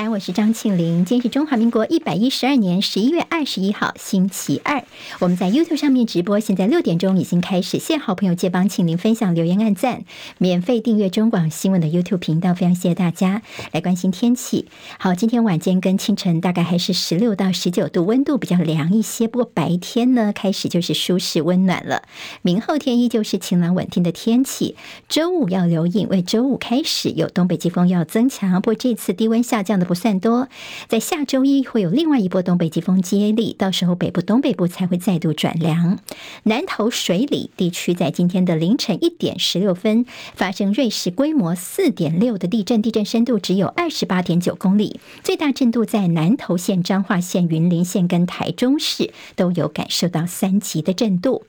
三，我是张庆玲。今天是中华民国一百一十二年十一月二十一号，星期二。我们在 YouTube 上面直播，现在六点钟已经开始。谢好朋友借帮庆玲分享、留言、按赞，免费订阅中广新闻的 YouTube 频道，非常谢谢大家来关心天气。好，今天晚间跟清晨大概还是十六到十九度，温度比较凉一些。不过白天呢，开始就是舒适温暖了。明后天依旧是晴朗稳定的天气。周五要留意，为周五开始有东北季风要增强，不过这次低温。下降的不算多，在下周一会有另外一波东北季风接力，到时候北部、东北部才会再度转凉。南投水里地区在今天的凌晨一点十六分发生瑞士规模四点六的地震，地震深度只有二十八点九公里，最大震度在南投县、彰化县、云林县跟台中市都有感受到三级的震度。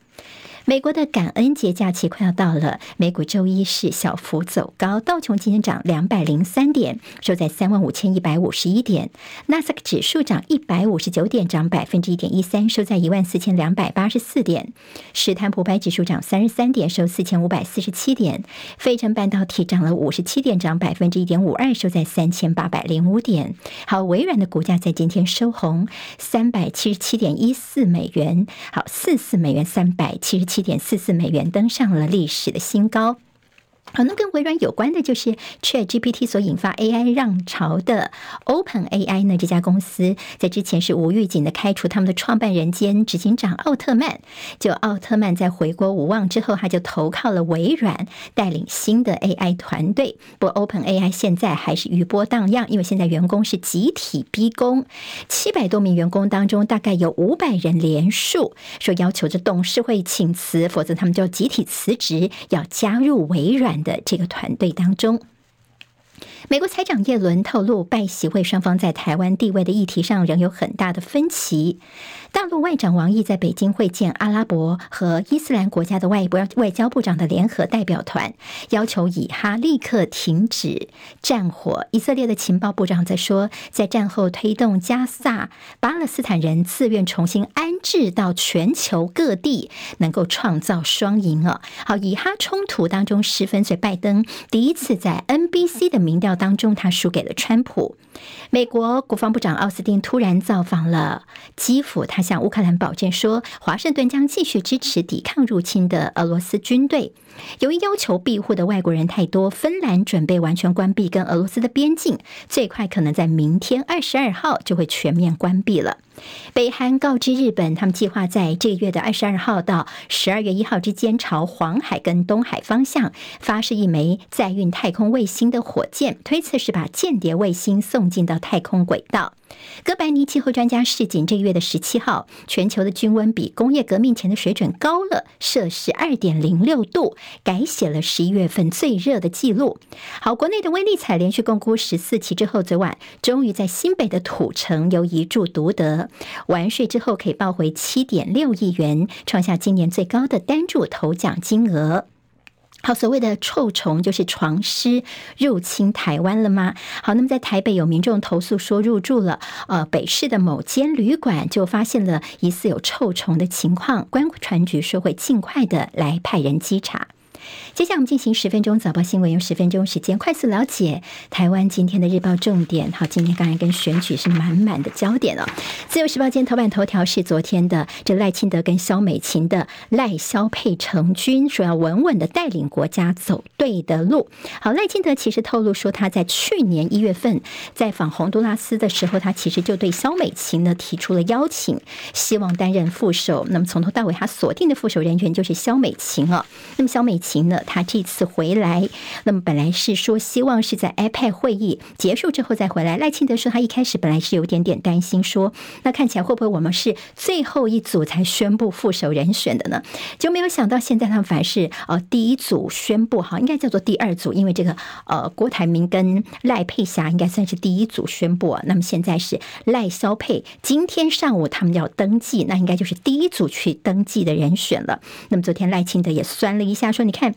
美国的感恩节假期快要到了，美股周一是小幅走高，道琼今天涨两百零三点，收在三万五千一百五十一点；纳斯达克指数涨一百五十九点，涨百分之一点一三，收在一万四千两百八十四点；史坦普白指数涨三十三点，收四千五百四十七点；费城半导体涨了五十七点，涨百分之一点五二，收在三千八百零五点。好，微软的股价在今天收红，三百七十七点一四美元，好，四四美元，三百七十。七点四四美元登上了历史的新高。可能跟微软有关的就是 ChatGPT 所引发 AI 浪潮的 OpenAI 呢，这家公司在之前是无预警的开除他们的创办人兼执行长奥特曼。就奥特曼在回国无望之后，他就投靠了微软，带领新的 AI 团队。不过 OpenAI 现在还是余波荡漾，因为现在员工是集体逼宫，七百多名员工当中，大概有五百人连署说要求着董事会请辞，否则他们就集体辞职，要加入微软的这个团队当中。美国财长耶伦透露，拜席会双方在台湾地位的议题上仍有很大的分歧。大陆外长王毅在北京会见阿拉伯和伊斯兰国家的外部外交部长的联合代表团，要求以哈立刻停止战火。以色列的情报部长则说，在战后推动加萨巴勒斯坦人自愿重新安置到全球各地，能够创造双赢啊！好，以哈冲突当中十分，所以拜登第一次在 NBC 的民调当中，他输给了川普。美国国防部长奥斯汀突然造访了基辅，他向乌克兰保证说，华盛顿将继续支持抵抗入侵的俄罗斯军队。由于要求庇护的外国人太多，芬兰准备完全关闭跟俄罗斯的边境，最快可能在明天二十二号就会全面关闭了。北韩告知日本，他们计划在这个月的二十二号到十二月一号之间，朝黄海跟东海方向发射一枚载运太空卫星的火箭，推测是把间谍卫星送进到太空轨道。哥白尼气候专家示警，这个月的十七号，全球的均温比工业革命前的水准高了摄氏二点零六度，改写了十一月份最热的记录。好，国内的威力彩连续共估十四期之后，昨晚终于在新北的土城由一注独得，完税之后可以报回七点六亿元，创下今年最高的单注头奖金额。好，所谓的臭虫就是床虱入侵台湾了吗？好，那么在台北有民众投诉说入住了呃北市的某间旅馆，就发现了疑似有臭虫的情况，观传局说会尽快的来派人稽查。接下来我们进行十分钟早报新闻，用十分钟时间快速了解台湾今天的日报重点。好，今天刚才跟选举是满满的焦点哦。自由时报今天头版头条是昨天的这赖清德跟萧美琴的赖萧配成军，说要稳稳的带领国家走对的路。好，赖清德其实透露说他在去年一月份在访洪都拉斯的时候，他其实就对萧美琴呢提出了邀请，希望担任副手。那么从头到尾他锁定的副手人员就是萧美琴啊。那么萧美琴呢？他这次回来，那么本来是说希望是在 iPad 会议结束之后再回来。赖清德说他一开始本来是有点点担心说，那看起来会不会我们是最后一组才宣布副手人选的呢？就没有想到现在他们反而是呃第一组宣布哈，应该叫做第二组，因为这个呃郭台铭跟赖佩霞应该算是第一组宣布。那么现在是赖萧佩，今天上午他们要登记，那应该就是第一组去登记的人选了。那么昨天赖清德也酸了一下说，你看。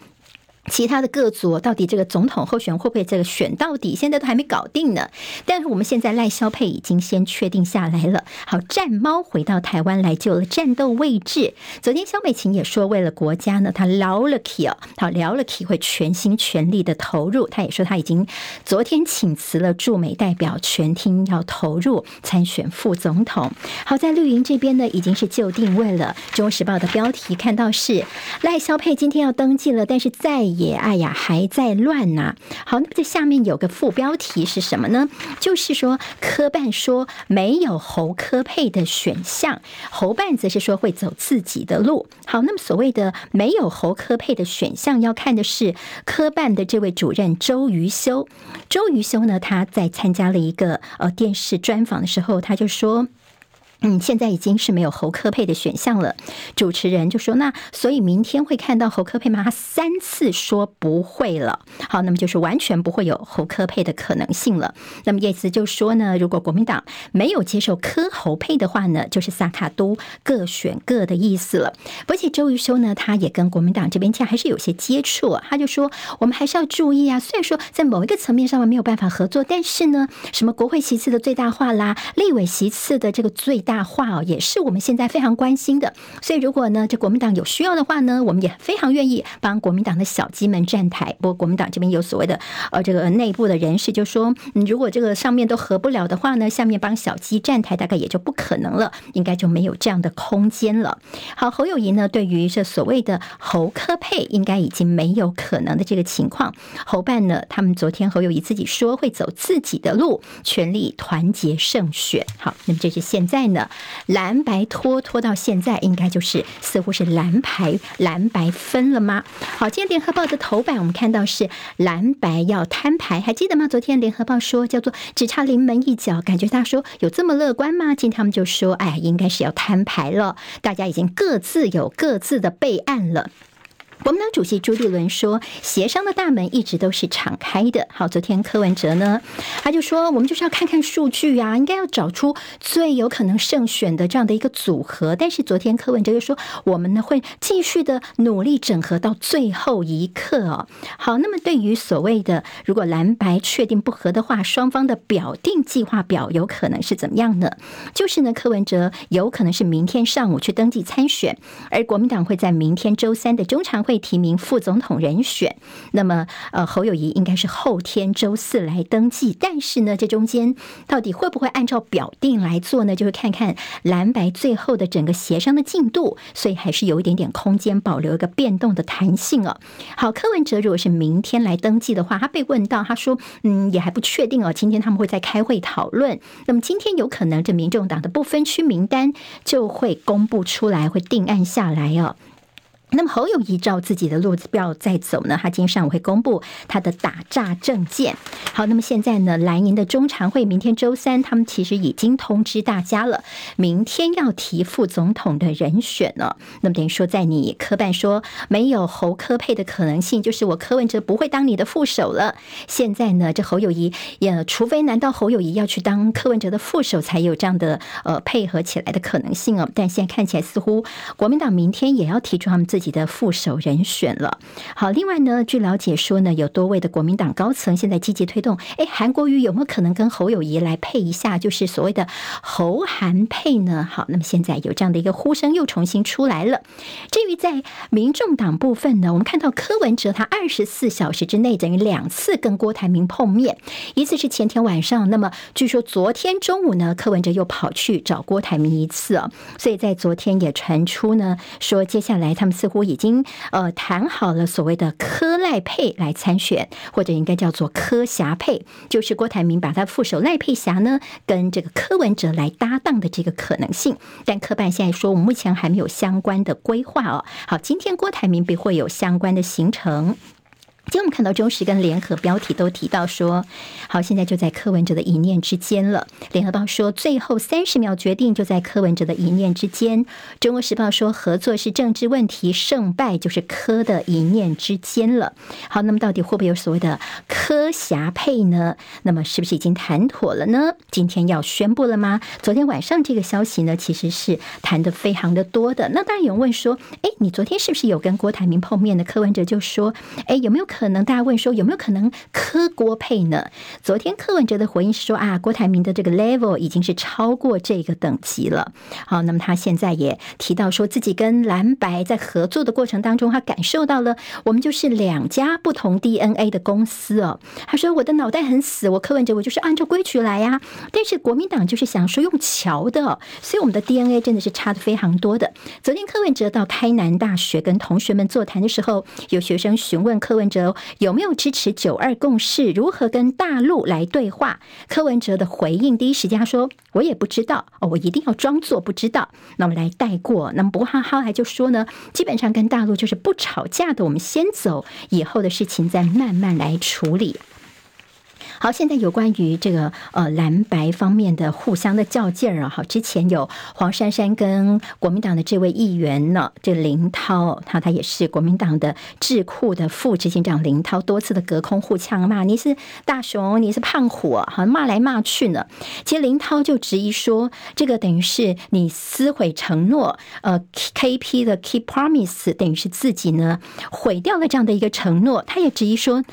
其他的各组到底这个总统候选人会不会这个选到底，现在都还没搞定呢。但是我们现在赖萧配已经先确定下来了。好，战猫回到台湾来就了战斗位置。昨天萧美琴也说，为了国家呢，他聊了起哦，好聊了起会全心全力的投入。他也说他已经昨天请辞了驻美代表，全听要投入参选副总统。好，在绿营这边呢，已经是就定位了。《中国时报》的标题看到是赖萧配今天要登记了，但是在。也哎呀，还在乱呐。好，那么这下面有个副标题是什么呢？就是说科办说没有侯科配的选项，侯办则是说会走自己的路。好，那么所谓的没有侯科配的选项，要看的是科办的这位主任周瑜修。周瑜修呢，他在参加了一个呃电视专访的时候，他就说。嗯，现在已经是没有侯科配的选项了。主持人就说：“那所以明天会看到侯科配吗？”他三次说不会了。好，那么就是完全不会有侯科配的可能性了。那么意思就说呢，如果国民党没有接受科侯配的话呢，就是萨卡都各选各的意思了。而且周瑜修呢，他也跟国民党这边其实还是有些接触。他就说：“我们还是要注意啊，虽然说在某一个层面上面没有办法合作，但是呢，什么国会席次的最大化啦，立委席次的这个最大。”话哦，也是我们现在非常关心的。所以，如果呢，这国民党有需要的话呢，我们也非常愿意帮国民党的小鸡们站台。不过，国民党这边有所谓的呃，这个内部的人士就说，嗯，如果这个上面都合不了的话呢，下面帮小鸡站台大概也就不可能了，应该就没有这样的空间了。好，侯友宜呢，对于这所谓的侯科配，应该已经没有可能的这个情况。侯办呢，他们昨天侯友宜自己说会走自己的路，全力团结胜选。好，那么这是现在呢。蓝白拖拖到现在，应该就是似乎是蓝牌蓝白分了吗？好，今天联合报的头版我们看到是蓝白要摊牌，还记得吗？昨天联合报说叫做只差临门一脚，感觉他说有这么乐观吗？今天他们就说，哎，应该是要摊牌了，大家已经各自有各自的备案了。国民党主席朱立伦说：“协商的大门一直都是敞开的。”好，昨天柯文哲呢，他就说：“我们就是要看看数据啊，应该要找出最有可能胜选的这样的一个组合。”但是昨天柯文哲就说：“我们呢会继续的努力整合到最后一刻哦。”好，那么对于所谓的如果蓝白确定不合的话，双方的表定计划表有可能是怎么样呢？就是呢，柯文哲有可能是明天上午去登记参选，而国民党会在明天周三的中场会。提名副总统人选，那么呃侯友谊应该是后天周四来登记，但是呢，这中间到底会不会按照表定来做呢？就是看看蓝白最后的整个协商的进度，所以还是有一点点空间，保留一个变动的弹性哦。好，柯文哲如果是明天来登记的话，他被问到，他说嗯也还不确定哦，今天他们会再开会讨论，那么今天有可能这民众党的不分区名单就会公布出来，会定案下来哦。那么侯友谊照自己的路子标在走呢，他今天上午会公布他的打诈政见。好，那么现在呢，蓝营的中常会明天周三，他们其实已经通知大家了，明天要提副总统的人选了。那么等于说，在你科办说没有侯科配的可能性，就是我柯文哲不会当你的副手了。现在呢，这侯友谊也，除非难道侯友谊要去当柯文哲的副手，才有这样的呃配合起来的可能性哦？但现在看起来，似乎国民党明天也要提出他们自己。己的副手人选了。好，另外呢，据了解说呢，有多位的国民党高层现在积极推动。哎，韩国瑜有没有可能跟侯友宜来配一下？就是所谓的侯韩配呢？好，那么现在有这样的一个呼声又重新出来了。至于在民众党部分呢，我们看到柯文哲他二十四小时之内等于两次跟郭台铭碰面，一次是前天晚上，那么据说昨天中午呢，柯文哲又跑去找郭台铭一次啊。所以在昨天也传出呢，说接下来他们似乎。已经呃谈好了所谓的柯赖配来参选，或者应该叫做柯霞配，就是郭台铭把他副手赖佩霞呢跟这个柯文哲来搭档的这个可能性。但科办现在说，我们目前还没有相关的规划哦。好，今天郭台铭必会有相关的行程。今天我们看到中时跟联合标题都提到说，好，现在就在柯文哲的一念之间了。联合报说，最后三十秒决定就在柯文哲的一念之间。中国时报说，合作是政治问题，胜败就是柯的一念之间了。好，那么到底会不会有所谓的柯侠配呢？那么是不是已经谈妥了呢？今天要宣布了吗？昨天晚上这个消息呢，其实是谈的非常的多的。那当然有人问说，哎，你昨天是不是有跟郭台铭碰面的？柯文哲就说，哎，有没有可能大家问说有没有可能柯郭配呢？昨天柯文哲的回应是说啊，郭台铭的这个 level 已经是超过这个等级了。好，那么他现在也提到说自己跟蓝白在合作的过程当中，他感受到了我们就是两家不同 DNA 的公司哦。他说我的脑袋很死，我柯文哲我就是按照规矩来呀。但是国民党就是想说用桥的，所以我们的 DNA 真的是差的非常多的。昨天柯文哲到开南大学跟同学们座谈的时候，有学生询问柯文哲。有没有支持九二共识？如何跟大陆来对话？柯文哲的回应，第一时间他说：“我也不知道哦，我一定要装作不知道。”那么来带过。那么不过他后来就说呢，基本上跟大陆就是不吵架的，我们先走，以后的事情再慢慢来处理。好，现在有关于这个呃蓝白方面的互相的较劲儿啊，好，之前有黄珊珊跟国民党的这位议员呢，这林涛，他他也是国民党的智库的副执行长林涛，多次的隔空互呛骂，你是大熊，你是胖虎，好像骂来骂去呢。其实林涛就质疑说，这个等于是你撕毁承诺，呃，KP 的 Keep Promise 等于是自己呢毁掉了这样的一个承诺，他也质疑说。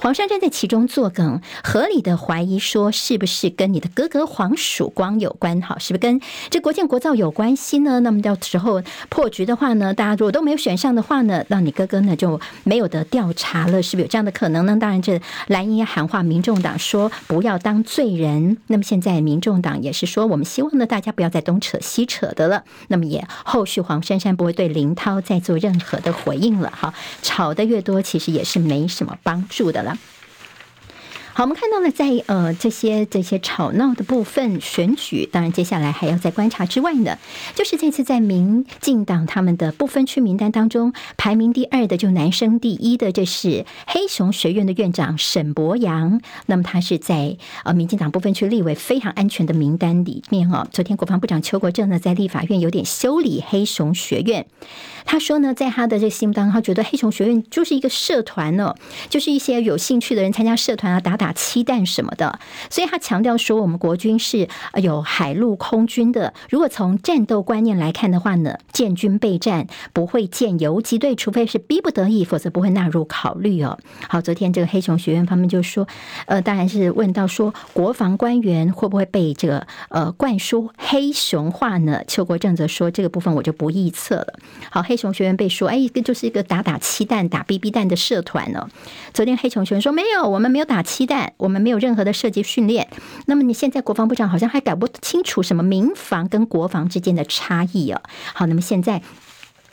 黄珊珊在其中作梗，合理的怀疑说，是不是跟你的哥哥黄曙光有关？哈，是不是跟这国建国造有关系呢？那么到时候破局的话呢，大家如果都没有选上的话呢，那你哥哥呢就没有得调查了，是不是有这样的可能呢？当然，这蓝营喊话民众党说不要当罪人。那么现在民众党也是说，我们希望呢大家不要再东扯西扯的了。那么也后续黄珊珊不会对林涛再做任何的回应了。哈，吵得越多，其实也是没什么帮助的了。好，我们看到了在呃这些这些吵闹的部分选举，当然接下来还要再观察之外呢，就是这次在民进党他们的不分区名单当中排名第二的，就男生第一的，这是黑熊学院的院长沈博阳。那么他是在呃民进党不分区立委非常安全的名单里面哦。昨天国防部长邱国正呢在立法院有点修理黑熊学院，他说呢，在他的这个心目当中，他觉得黑熊学院就是一个社团哦，就是一些有兴趣的人参加社团啊，打打。漆弹什么的，所以他强调说，我们国军是有海陆空军的。如果从战斗观念来看的话呢，建军备战不会建游击队，除非是逼不得已，否则不会纳入考虑哦。好，昨天这个黑熊学院方面就说，呃，当然是问到说，国防官员会不会被这个呃灌输黑熊话呢？邱国正则说，这个部分我就不臆测了。好，黑熊学院被说，哎，一个就是一个打打漆弹、打 BB 弹的社团哦。昨天黑熊学院说，没有，我们没有打漆弹。我们没有任何的设计训练。那么你现在国防部长好像还搞不清楚什么民防跟国防之间的差异哦。好，那么现在。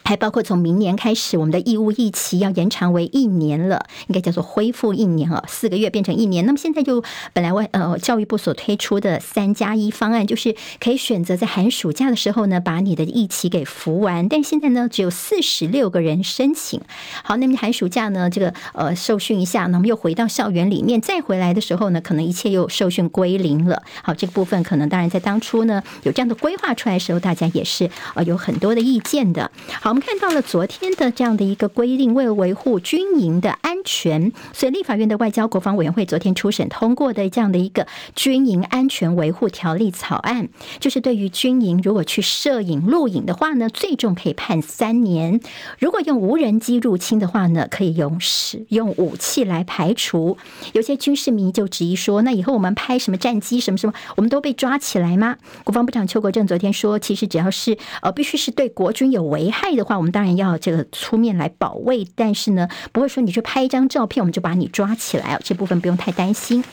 还包括从明年开始，我们的义务役期要延长为一年了，应该叫做恢复一年啊，四个月变成一年。那么现在就本来外呃教育部所推出的三加一方案，就是可以选择在寒暑假的时候呢，把你的役期给服完。但现在呢，只有四十六个人申请。好，那么寒暑假呢，这个呃受训一下，那么又回到校园里面，再回来的时候呢，可能一切又受训归零了。好，这个部分可能当然在当初呢有这样的规划出来的时候，大家也是呃有很多的意见的。好。我们看到了昨天的这样的一个规定，为了维护军营的安全，所以立法院的外交国防委员会昨天初审通过的这样的一个军营安全维护条例草案，就是对于军营如果去摄影录影的话呢，最重可以判三年；如果用无人机入侵的话呢，可以用使用武器来排除。有些军事迷就质疑说，那以后我们拍什么战机什么什么，我们都被抓起来吗？国防部长邱国正昨天说，其实只要是呃，必须是对国军有危害的。话我们当然要这个出面来保卫，但是呢，不会说你去拍一张照片，我们就把你抓起来啊，这部分不用太担心。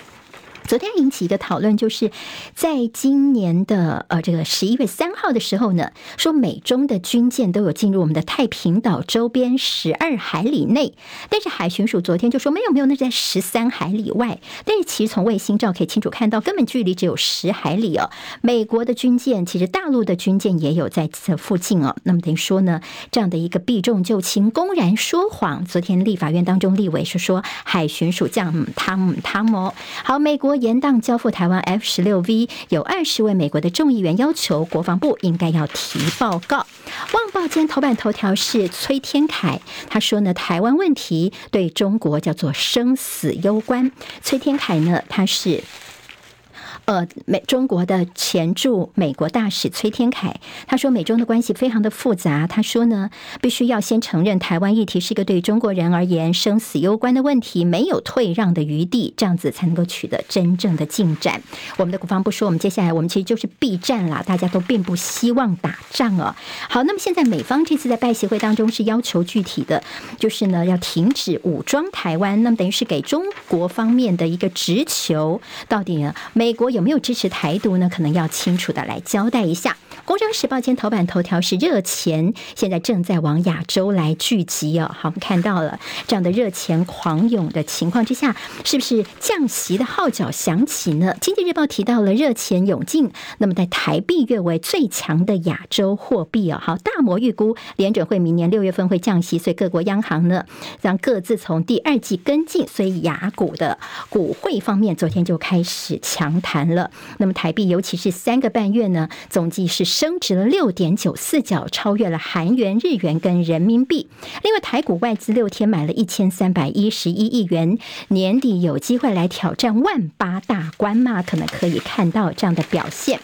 昨天引起一个讨论，就是在今年的呃这个十一月三号的时候呢，说美中的军舰都有进入我们的太平岛周边十二海里内，但是海巡署昨天就说没有没有，那在十三海里外。但是其实从卫星照可以清楚看到，根本距离只有十海里哦。美国的军舰，其实大陆的军舰也有在这附近哦。那么等于说呢，这样的一个避重就轻、公然说谎。昨天立法院当中立委是说海巡署这样他们他们哦，好美国。延宕交付台湾 F 十六 V，有二十位美国的众议员要求国防部应该要提报告。《旺报》间头版头条是崔天凯，他说呢，台湾问题对中国叫做生死攸关。崔天凯呢，他是。呃，美中国的前驻美国大使崔天凯他说，美中的关系非常的复杂。他说呢，必须要先承认台湾议题是一个对中国人而言生死攸关的问题，没有退让的余地，这样子才能够取得真正的进展。我们的国防部说，我们接下来我们其实就是避战啦，大家都并不希望打仗啊。好，那么现在美方这次在拜协会当中是要求具体的，就是呢要停止武装台湾，那么等于是给中国方面的一个直球，到底呢美国。有有没有支持台独呢？可能要清楚的来交代一下。《工商时报》今天头版头条是热钱，现在正在往亚洲来聚集哦。好，我们看到了这样的热钱狂涌的情况之下，是不是降息的号角响起呢？《经济日报》提到了热钱涌进，那么在台币跃为最强的亚洲货币哦。好，大摩预估联准会明年六月份会降息，所以各国央行呢让各自从第二季跟进，所以雅股的股汇方面昨天就开始强谈了。那么台币尤其是三个半月呢，总计是。升值了六点九四角，超越了韩元、日元跟人民币。另外，台股外资六天买了一千三百一十一亿元，年底有机会来挑战万八大关吗？可能可以看到这样的表现。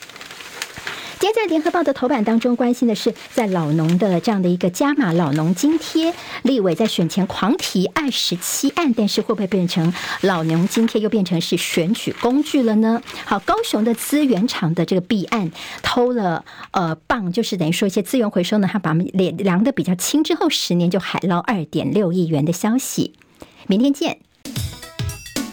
在联合报的头版当中，关心的是在老农的这样的一个加码老农津贴，立委在选前狂提二十七案，但是会不会变成老农津贴又变成是选举工具了呢？好，高雄的资源厂的这个弊案，偷了呃棒，就是等于说一些资源回收呢，他把脸量的比较轻之后，十年就海捞二点六亿元的消息。明天见。